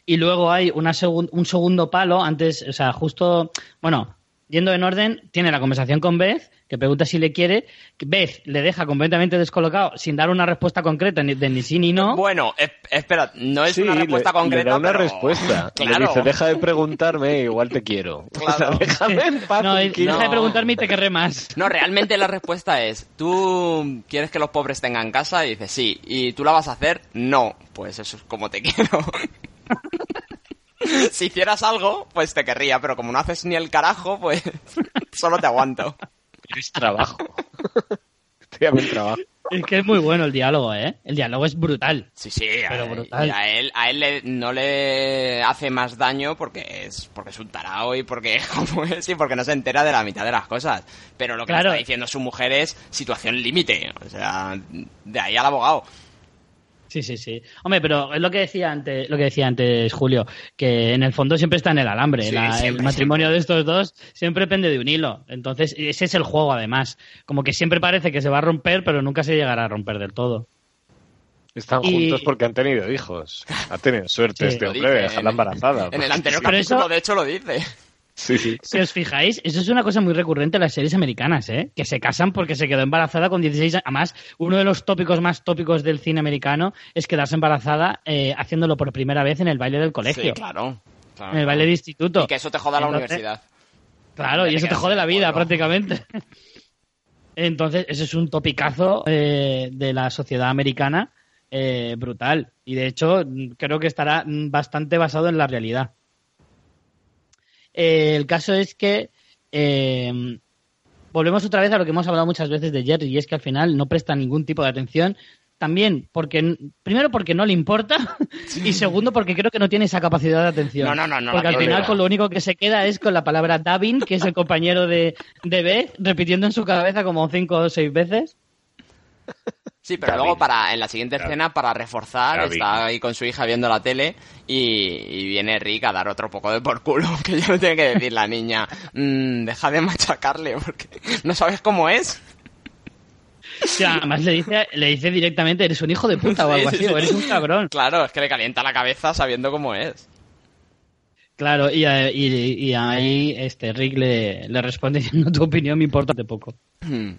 y luego hay una un segundo palo antes, o sea, justo, bueno, yendo en orden, tiene la conversación con Beth, que pregunta si le quiere, Beth le deja completamente descolocado sin dar una respuesta concreta ni, de ni sí ni no. Bueno, es- espera, no es sí, una respuesta le, concreta, le da una pero- respuesta. Claro. Le dice, deja de preguntarme, igual te quiero. O sea, Claro. déjame en paz. no, deja de preguntarme y te querré más. No, realmente la respuesta es, ¿tú quieres que los pobres tengan casa? Y dices, sí. ¿Y tú la vas a hacer? No. Pues eso es como te quiero. si hicieras algo, pues te querría, pero como no haces ni el carajo, pues solo te aguanto. Tienes trabajo. Estoy a mi trabajo. Es que es muy bueno el diálogo, ¿eh? El diálogo es brutal. Sí, sí, Pero a, brutal. y a él, a él le- no le hace más daño porque es, porque es un tarao y porque como es y porque no se entera de la mitad de las cosas. Pero lo que le está diciendo su mujer es situación límite. O sea, de ahí al abogado. Sí, sí, sí. Hombre, pero es lo que decía antes, lo que decía antes Julio, que en el fondo siempre está en el alambre. Sí, La- siempre, el matrimonio de estos dos siempre pende de un hilo. Entonces, ese es el juego, además. Como que siempre parece que se va a romper, pero nunca se llegará a romper del todo. Están Y- juntos porque han tenido hijos. Ha tenido suerte Sí. este hombre dejarla embarazada. En el anterior capítulo, eso- de hecho, lo dice. Sí, sí. Si os fijáis, eso es una cosa muy recurrente en las series americanas, ¿eh? Que se casan porque se quedó embarazada con 16 años. Además, uno de los tópicos más tópicos del cine americano es quedarse embarazada eh, haciéndolo por primera vez en el baile del colegio. Sí, claro. Claro, En el baile de instituto. Y que eso te joda la Entonces- universidad. Claro, y eso te jode la vida prácticamente. Entonces, ese es un topicazo eh, de la sociedad americana eh, brutal. Y de hecho, creo que estará mm, bastante basado en la realidad. Eh, el caso es que eh, volvemos otra vez a lo que hemos hablado muchas veces de Jerry, y es que al final no presta ningún tipo de atención. También, porque primero porque no le importa, y segundo porque creo que no tiene esa capacidad de atención. No, no, no, no Porque al final con lo único que se queda es con la palabra Davin, que es el compañero de, de Beth, repitiendo en su cabeza como cinco o seis veces. Sí, pero luego para en la siguiente escena, para reforzar, está ahí con su hija viendo la tele y, y viene Rick a dar otro poco de por culo, que ya no tiene que decir la niña, "Mm, deja de machacarle porque no sabes cómo es. O sea, además le dice, le dice directamente, eres un hijo de puta o algo Sí, sí, así, o sí. eres un cabrón. Claro, es que le calienta la cabeza sabiendo cómo es. Claro, y, y- y ahí este Rick le, le responde diciendo tu opinión me importa de poco. Hmm.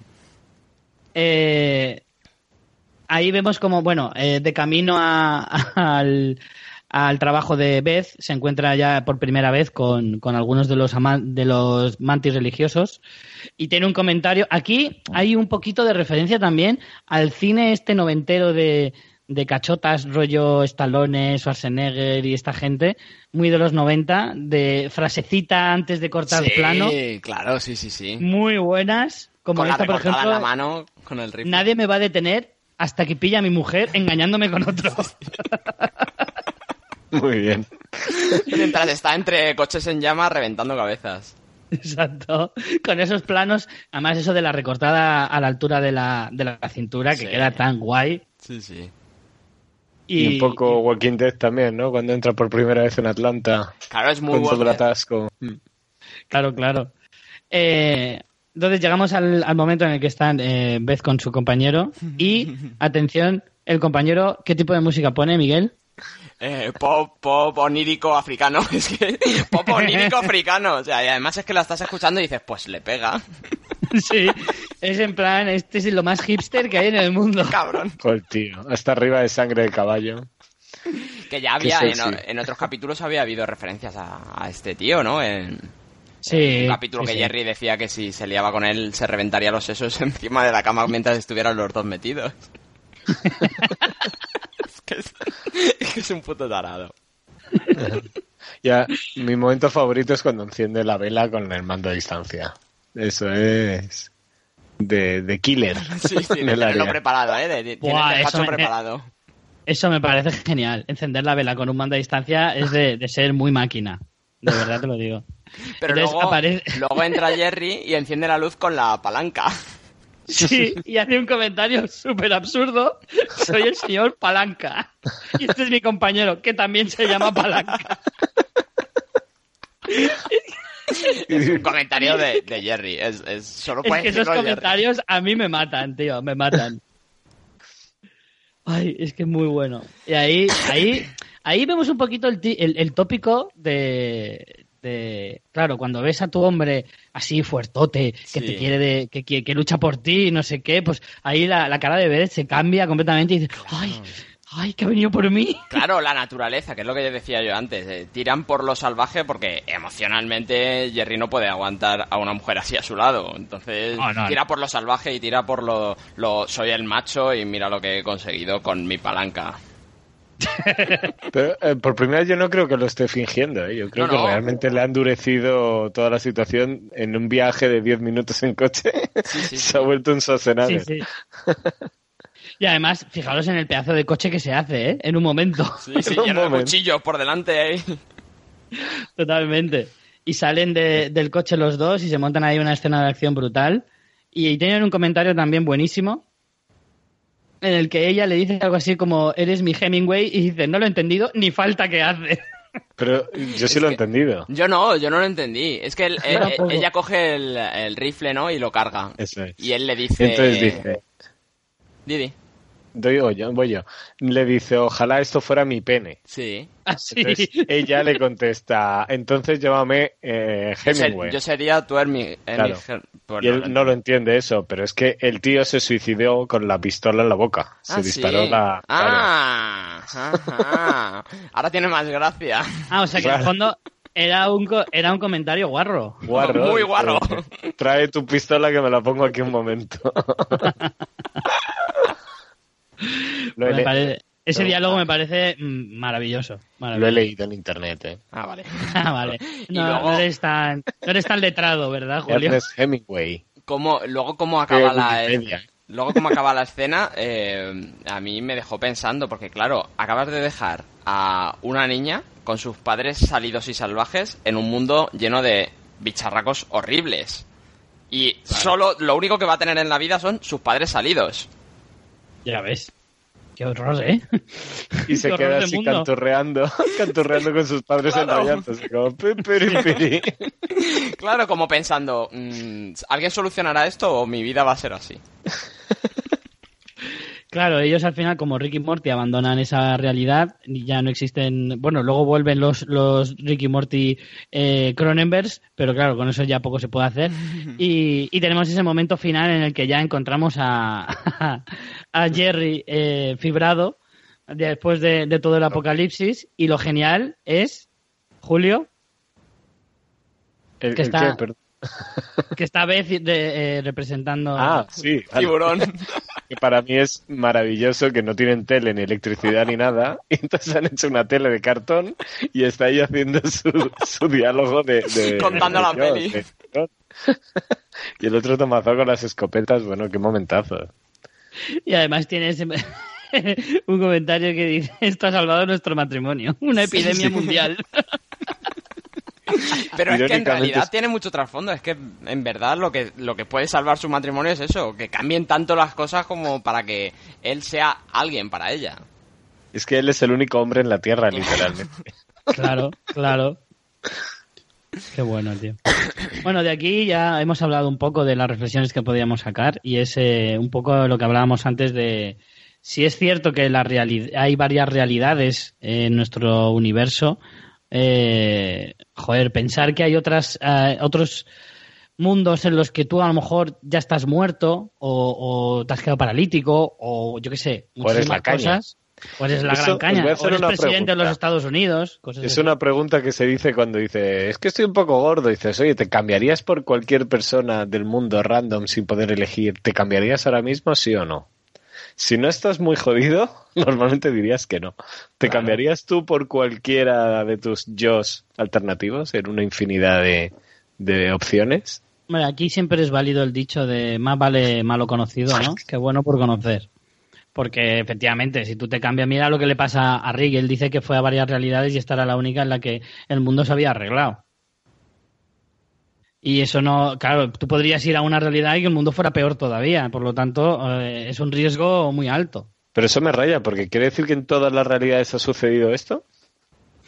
Eh, ahí vemos como, bueno, eh, de camino a- al, al trabajo de Beth, se encuentra ya por primera vez con, con algunos de los, de los mantis religiosos y tiene un comentario. Aquí hay un poquito de referencia también al cine este noventero de, de cachotas, rollo Stallone, Schwarzenegger y esta gente, muy de los 90, de frasecita antes de cortar sí, plano, claro, sí, sí, sí. muy buenas, como con la esta, por ejemplo. en la mano, con el rifle. Nadie me va a detener hasta que pilla a mi mujer engañándome con otro. Muy bien. Mientras está entre coches en llamas reventando cabezas. Exacto. Con esos planos, además eso de la recortada a la altura de la, de la cintura, que Sí. queda tan guay. Sí, sí. Y, un poco Walking Dead también, ¿no? Cuando entra por primera vez en Atlanta Claro, es muy con atasco. Claro, claro. Eh, entonces llegamos al, al momento en el que están eh, Beth con su compañero y, atención, el compañero, ¿qué tipo de música pone, Miguel? Eh, pop, pop onírico africano. Es que pop onírico africano. O sea, y además es que la estás escuchando y dices, pues le pega. sí, es en plan, este es lo más hipster que hay en el mundo. Cabrón. Joder, tío. Hasta arriba de sangre de caballo. Que ya había, en, en otros capítulos había habido referencias a, a este tío, ¿no? En Sí, un capítulo sí, que sí. Jerry decía que si se liaba con él se reventaría los sesos encima de la cama mientras estuvieran los dos metidos. es, que es, es que es un puto tarado. Ya, mi momento favorito es cuando enciende la vela con el mando a distancia. Eso es de, de killer. Sí, sí, de tenerlo preparado, ¿eh? De, de- tiene Buah, el despacho eso me- preparado. Eso me parece genial. Encender la vela con un mando a distancia es de, de ser muy máquina. De verdad te lo digo. Pero luego, aparece- luego entra Jerry y enciende la luz con la palanca. Sí, y hace un comentario súper absurdo. Soy el señor Palanca. Y este es mi compañero, que también se llama Palanca. un comentario de, de Jerry. Es, es, solo Es que esos Jerry. comentarios a mí me matan, tío, me matan. Ay, es que es muy bueno. Y ahí, ahí, ahí vemos un poquito el, el tópico de, claro, cuando ves a tu hombre así fuertote, que Sí. te quiere, de, que, que, que lucha por ti, no sé qué, pues ahí la, la cara de Beth se cambia completamente y dices, ay, ay, que ha venido por mí. Claro, la naturaleza, que es lo que yo decía yo antes. eh, tiran por lo salvaje porque emocionalmente Jerry no puede aguantar a una mujer así a su lado. Entonces no, tira no. por lo salvaje y tira por lo, lo... Soy el macho y mira lo que he conseguido con mi palanca. Pero eh, por primera vez yo no creo que lo esté fingiendo. ¿eh? Yo creo No, que no. realmente le ha endurecido toda la situación en un viaje de 10 minutos en coche. Sí, sí, Se ha vuelto un Sí, Schwarzenegger. sí. Y además, fijaros en el pedazo de coche que se hace, ¿eh? En un momento. Sí, sí, lleno de cuchillos por delante ahí. Totalmente. Y salen de- del coche los dos y se montan ahí una escena de acción brutal. Y tienen un comentario también buenísimo en el que ella le dice algo así como eres mi Hemingway y dice no lo he entendido ni falta que hace. Pero yo sí lo he entendido. Yo no, yo no lo entendí. Es que él- tampoco. ella coge el, el rifle, ¿no? Y lo carga. Eso es. Y él le dice... Entonces dice, Didi. Doy yo, voy yo. Le dice, ojalá esto fuera mi pene. Sí. Así. Entonces ella le contesta, entonces llámame eh, Yo, ser- Hemingway. yo sería tu Hermi... Claro. Hermi- Y él no lo entiende eso, pero es que el tío se suicidó con la pistola en la boca. Se Ah, disparó sí. la... Ah, ajá. ahora tiene más gracia. Ah, o sea que en el fondo era un, co- era un comentario guarro. Guarro, Muy guarro. Trae tu pistola que me la pongo aquí un momento. ese Pero- diálogo me parece mm, maravilloso. lo he leído en internet, ¿eh? Ah, vale. Ah, vale. Y No, luego- no eres tan, no eres tan letrado, ¿verdad, Julio? Ernest Hemingway. Cómo, luego cómo acaba Eh, la Wikipedia. luego cómo acaba la escena eh, a mí me dejó pensando porque claro acabas de dejar a una niña con sus padres salidos y salvajes en un mundo lleno de bicharracos horribles y solo lo único que va a tener en la vida son sus padres salidos Ya ves. Qué horror, ¿eh? Y se Qué queda así mundo. canturreando, canturreando con sus padres enrollándose, como pi, piri, piri. claro como pensando mm, alguien solucionará esto o mi vida va a ser así Claro, ellos al final, como Rick y Morty, abandonan esa realidad y ya no existen. Bueno, luego vuelven los, los Rick y Morty eh, Cronenbergs, pero claro, con eso ya poco se puede hacer. Y, y tenemos ese momento final en el que ya encontramos a, a Jerry eh, fibrado después de, de todo el apocalipsis. Y lo genial es, Julio, ¿El- Que el está- qué? Que esta vez de- eh, representando. Ah, sí. vale. Tiburón. Que para mí es maravilloso que no tienen tele ni electricidad ni nada. Y entonces han hecho una tele de cartón y está ahí haciendo su, su diálogo de, de- Contando la peli. de- Y el otro tomazo con las escopetas. Bueno, qué momentazo. Y además tiene ese- un comentario que dice: Esto ha salvado nuestro matrimonio. Una epidemia mundial. Pero es que en realidad es- tiene mucho trasfondo. Es que en verdad lo que, lo que puede salvar su matrimonio es eso, que cambien tanto las cosas como para que él sea alguien para ella. Es que él es el único hombre en la Tierra, literalmente. Claro, claro. Qué bueno, tío. Bueno, de aquí ya hemos hablado un poco de las reflexiones que podíamos sacar y es eh, un poco lo que hablábamos antes de si es cierto que la reali- hay varias realidades en nuestro universo. Eh, joder, pensar que hay otras eh, otros mundos en los que tú a lo mejor ya estás muerto o, o te has quedado paralítico o yo qué sé, muchísimas cosas. O eres la Eso, gran caña, o eres presidente de los pregunta. Estados Unidos. Cosas Es así. una pregunta que se dice cuando dice, es que estoy un poco gordo. Dices, oye, ¿te cambiarías por cualquier persona del mundo random sin poder elegir? ¿Te cambiarías ahora mismo, sí o no? Si no estás muy jodido, normalmente dirías que no. ¿Te cambiarías tú por cualquiera de tus yos alternativos en una infinidad de, de opciones? Hombre, aquí siempre es válido el dicho de más vale malo conocido, ¿no? Que bueno por conocer. Porque efectivamente, si tú te cambias, mira lo que le pasa a Rick. Él dice que fue a varias realidades y esta era la única en la que el mundo se había arreglado. Y eso no, claro, tú podrías ir a una realidad y que el mundo fuera peor todavía. Por lo tanto, eh, es un riesgo muy alto. Pero eso me raya, porque quiere decir que en todas las realidades ha sucedido esto.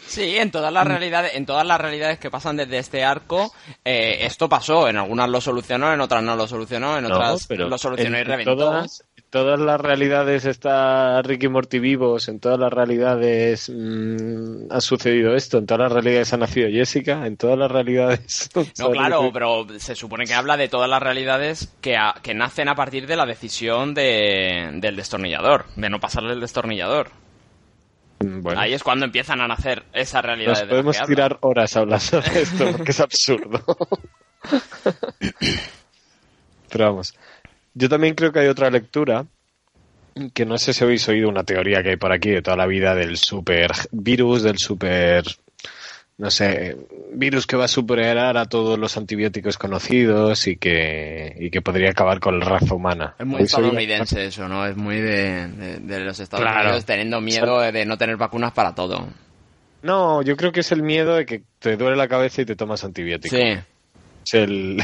Sí, en todas las realidades, en todas las realidades que pasan desde este arco, eh, esto pasó. En algunas lo solucionó, en otras no lo solucionó, en No, otras pero lo solucionó en y reventó. Todas, todas las realidades está Ricky Morty vivos, en todas las realidades mm, ha sucedido esto, en todas las realidades ha nacido Jessica, en todas las realidades... No, claro, pero se supone que habla de todas las realidades que, a- que nacen a partir de la decisión de, del destornillador, de no pasarle el destornillador. Mm, Bueno, Ahí es cuando empiezan a nacer esas realidades. nos de podemos que habla. tirar horas hablando de esto porque es absurdo. pero vamos, yo también creo que hay otra lectura que no sé si habéis oído una teoría que hay por aquí de toda la vida del super virus, del super, no sé, virus que va a superar a todos los antibióticos conocidos y que, y que podría acabar con la raza humana. Es muy estadounidense eso, ¿no? Es muy de, de- de los Estados Claro. Unidos teniendo miedo de no tener vacunas para todo. No, yo creo que es el miedo de que te duele la cabeza y te tomas antibióticos. Sí. El,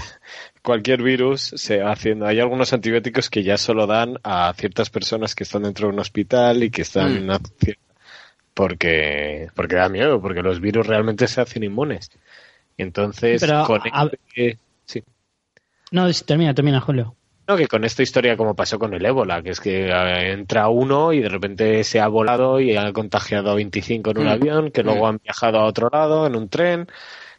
cualquier virus se va haciendo. Hay algunos antibióticos que ya solo dan a ciertas personas que están dentro de un hospital y que están Mm. en una cier- porque porque da miedo, porque los virus realmente se hacen inmunes. Entonces, Pero, con a- este- sí. No, termina, termina, Julio. No, que con esta historia como pasó con el ébola, que es que eh, entra uno y de repente se ha volado y ha contagiado a 25 en un Mm. avión, que luego Mm. han viajado a otro lado en un tren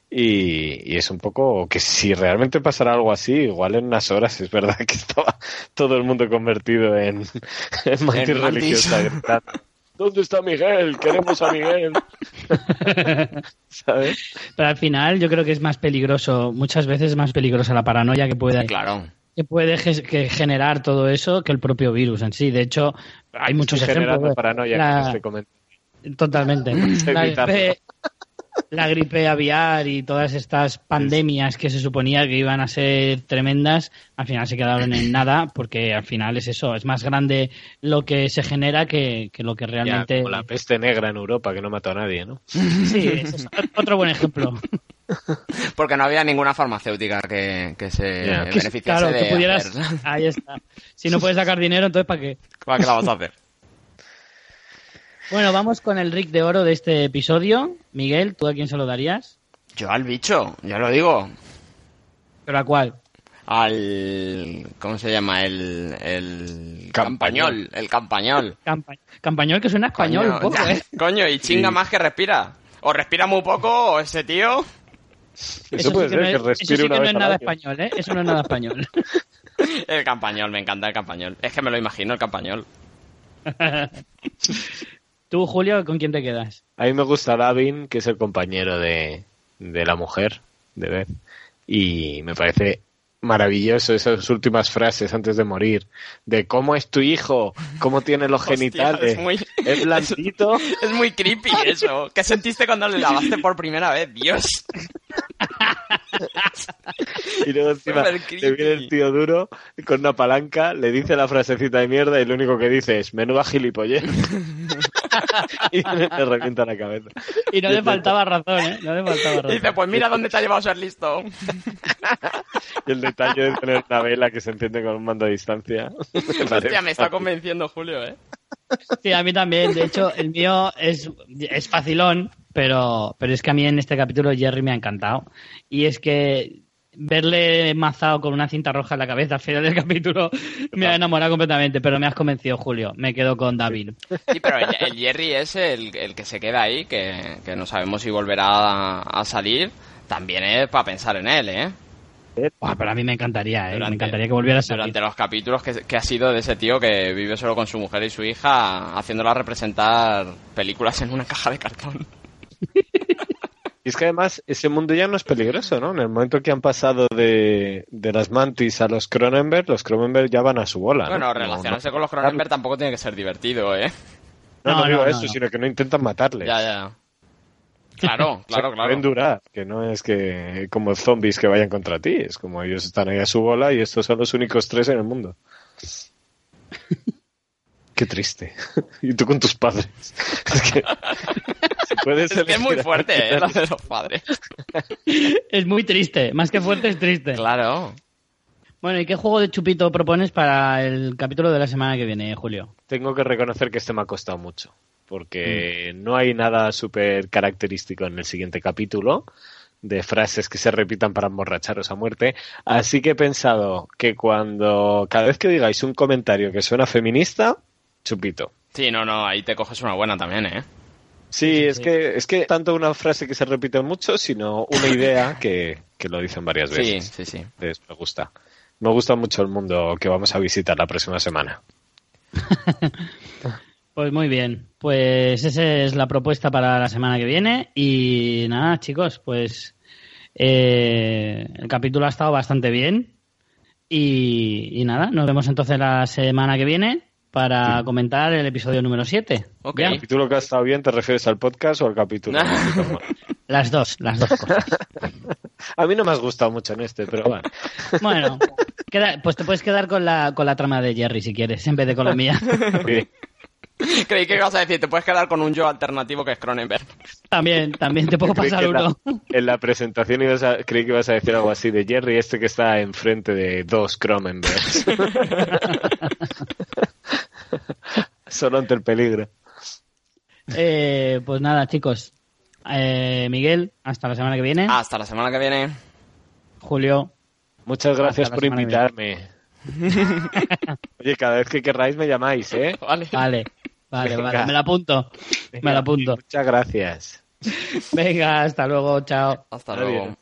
y, y es un poco que si realmente pasara algo así, igual en unas horas es verdad que estaba todo el mundo convertido en, en mantis En mantis. religiosa ¿Dónde está Miguel? Queremos a Miguel. ¿Sabes? Pero al final yo creo que es más peligroso, muchas veces es más peligrosa la paranoia que puede, Claro. que puede que generar todo eso que el propio virus en sí. De hecho, hay muchos Estoy generando ejemplos. paranoia La- este comentario. Totalmente. La la gripe aviar y todas estas pandemias que se suponía que iban a ser tremendas, al final se quedaron en nada porque al final es eso, es más grande lo que se genera que, que lo que Ya, realmente... como la peste negra en Europa que no mató a nadie, ¿no? Sí, ese es otro buen ejemplo. Porque no había ninguna farmacéutica que, que se Ya. Que- beneficiase claro, de que pudieras... hacer. Ahí está. Si no puedes sacar dinero, entonces ¿para qué? ¿Para qué la vas a hacer? Bueno, vamos con el Rick de Oro de este episodio. Miguel, ¿tú a quién se lo darías? Yo al bicho, ya lo digo. ¿Pero a cuál? al ¿cómo se llama? el el Campañol. campañol, el campañol. Campa- Campañol que suena español Coño, un poco, ya, ¿eh? coño, y chinga Sí. más que respira. O respira muy poco, o ese tío. Eso, puede sí ser, no que es, respire eso sí una que no vez es al nada año. español, ¿eh? Eso no es nada español. El campañol, me encanta el campañol. Es que me lo imagino, el campañol. Tú, Julio, ¿con quién te quedas? A mí me gusta Davin, que es el compañero de, de la mujer, de Beth. Y me parece maravilloso esas últimas frases antes de morir. De cómo es tu hijo, cómo tiene los Hostia, genitales. es muy- Es blandito. Es muy creepy eso. ¿Qué sentiste cuando le lavaste por primera vez? Dios. Y luego encima le viene el tío duro con una palanca, le dice la frasecita de mierda y lo único que dice es menuda gilipollez. y le revienta la cabeza. Y no le faltaba razón, ¿eh? No le faltaba razón. Dice, pues mira dónde te ha llevado a ser listo. Y el detalle de tener una vela que se enciende con un mando a distancia. Hostia, me está convenciendo Julio, ¿eh? Sí, a mí también. De hecho, el mío es, es facilón, pero, pero es que a mí en este capítulo Jerry me ha encantado. Y es que verle mazado con una cinta roja en la cabeza al final del capítulo me ha enamorado completamente, pero me has convencido, Julio. Me quedo con David. Sí, pero el, el Jerry es el, el que se queda ahí, que, que no sabemos si volverá a, a salir. También es para pensar en él, ¿eh? Buah, pero a mí me encantaría, ¿eh? Durante- me encantaría que volviera a salir. Durante los capítulos que, que ha sido de ese tío que vive solo con su mujer y su hija, haciéndola representar películas en una caja de cartón. Y es que además ese mundo ya no es peligroso, ¿no? En el momento que han pasado de, de las mantis a los Cronenberg, los Cronenberg ya van a su bola. ¿no? Bueno, No- relacionarse no- con los Cronenberg tampoco tiene que ser divertido, ¿eh? No, no, No, digo no, eso, no. sino que no intentan matarles. Ya, ya. Claro, O sea, claro, que Pueden claro. durar, que no es que como zombies que vayan contra ti, es como ellos están ahí a su bola y estos son los únicos tres en el mundo. Qué triste. y tú con tus padres. Es que, puedes Es que es muy fuerte, ¿eh? Lo de los padres. Es muy triste, más que fuerte es triste. Claro. Bueno, ¿y qué juego de chupito propones para el capítulo de la semana que viene, Julio? Tengo que reconocer que este me ha costado mucho, porque no hay nada súper característico en el siguiente capítulo de frases que se repitan para emborracharos a muerte, así que he pensado que cuando cada vez que digáis un comentario que suena feminista, chupito. Sí, no, no, ahí te coges una buena también, ¿eh? Sí, es sí. que es que tanto una frase que se repite mucho, sino una idea que, que lo dicen varias Sí, veces. sí, sí. Entonces, me gusta. Me gusta mucho el mundo que vamos a visitar la próxima semana. Pues muy bien, pues esa es la propuesta para la semana que viene y nada chicos, pues eh, el capítulo ha estado bastante bien y, y nada, nos vemos entonces la semana que viene para comentar el episodio número 7. Ok. ¿El capítulo que ha estado bien te refieres al podcast o al capítulo? Las dos, las dos cosas. a mí no me has gustado mucho en este, pero bueno. Bueno, queda- pues te puedes quedar con la, con la trama de Jerry si quieres, en vez de con la mía. Sí. Creí que ibas a decir, te puedes quedar con un yo alternativo que es Cronenberg. También, también te puedo pasar en la- uno. En la presentación ibas a, creí que ibas a decir algo así de Jerry, este que está enfrente de dos Cronenbergs. Solo ante el peligro. Eh, pues nada chicos, Eh, Miguel, hasta la semana que viene. Hasta la semana que viene. Julio, Muchas gracias por invitarme. Oye, cada vez que querráis me llamáis, ¿eh? Vale. vale, vale, vale, me la apunto. Me la apunto. Muchas gracias. Venga, hasta luego, chao. Hasta luego.